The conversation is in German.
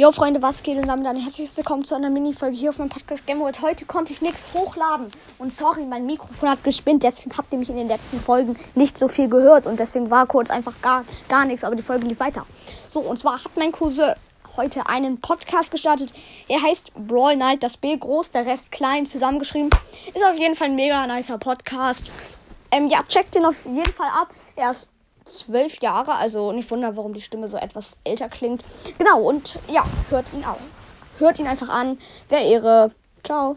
Jo Freunde, was geht und damit ein herzliches Willkommen zu einer Mini-Folge hier auf meinem Podcast Game World. Heute konnte ich nichts hochladen und sorry, mein Mikrofon hat gespinnt, deswegen habt ihr mich in den letzten Folgen nicht so viel gehört und deswegen war kurz einfach gar, gar nichts, aber die Folge lief weiter. So, und zwar hat mein Cousin heute einen Podcast gestartet. Er heißt Brawl Night, das B groß, der Rest klein zusammengeschrieben. Ist auf jeden Fall ein mega nicer Podcast. Ähm, ja, checkt den auf jeden Fall ab. Er ist zwölf Jahre, also nicht wundern, warum die Stimme so etwas älter klingt. Genau, und ja, hört ihn auch. Hört ihn einfach an. Wer Ehre. Ciao.